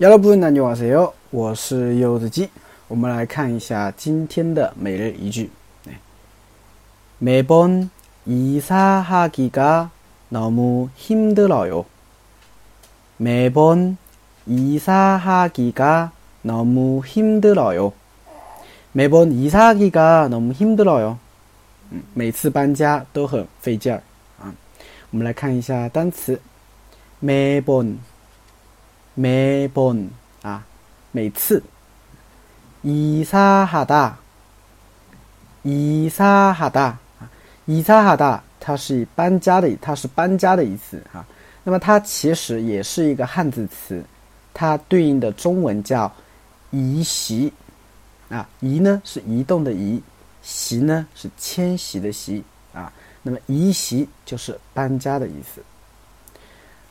여러분 안녕하세요. 我是柚子鸡。我们来看一下今天的每日一句。 매번 이사하기가 너무 힘들어요. 매번 이사하기가 너무 힘들어요. 매번 이사하기가 너무 힘들어요. 嗯，每次搬家都很费劲儿啊。我们来看一下单词，매번 매번 啊，每次。이사하다 이사하다 啊，이사하다它是搬家的，它是搬家的意思啊。那么它其实也是一个汉字词，它对应的中文叫移席啊。移呢是移动的移，席呢是迁徙的席啊。那么移席就是搬家的意思。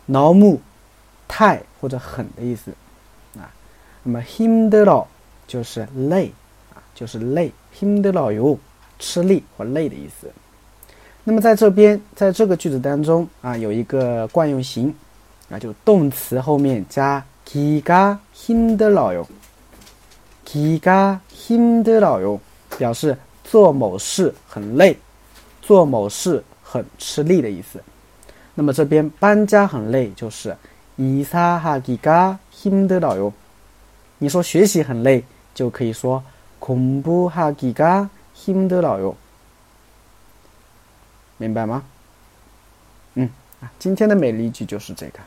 너무太 或者狠的意思啊。那么 h i m d e r 就是累啊，就是累 h i m d e r 吃力或累的意思。那么在这边，在这个句子当中啊，有一个惯用型啊，就动词后面加 giga h i m d e r o g i g a h i m d e r o 表示做某事很累，做某事很吃力的意思。那么这边搬家很累，就是이사하기가힘들어 요。 你说学习很累，就可以说공부하기가힘들어 요。 明白吗？嗯啊，今天的每日一句就是这个。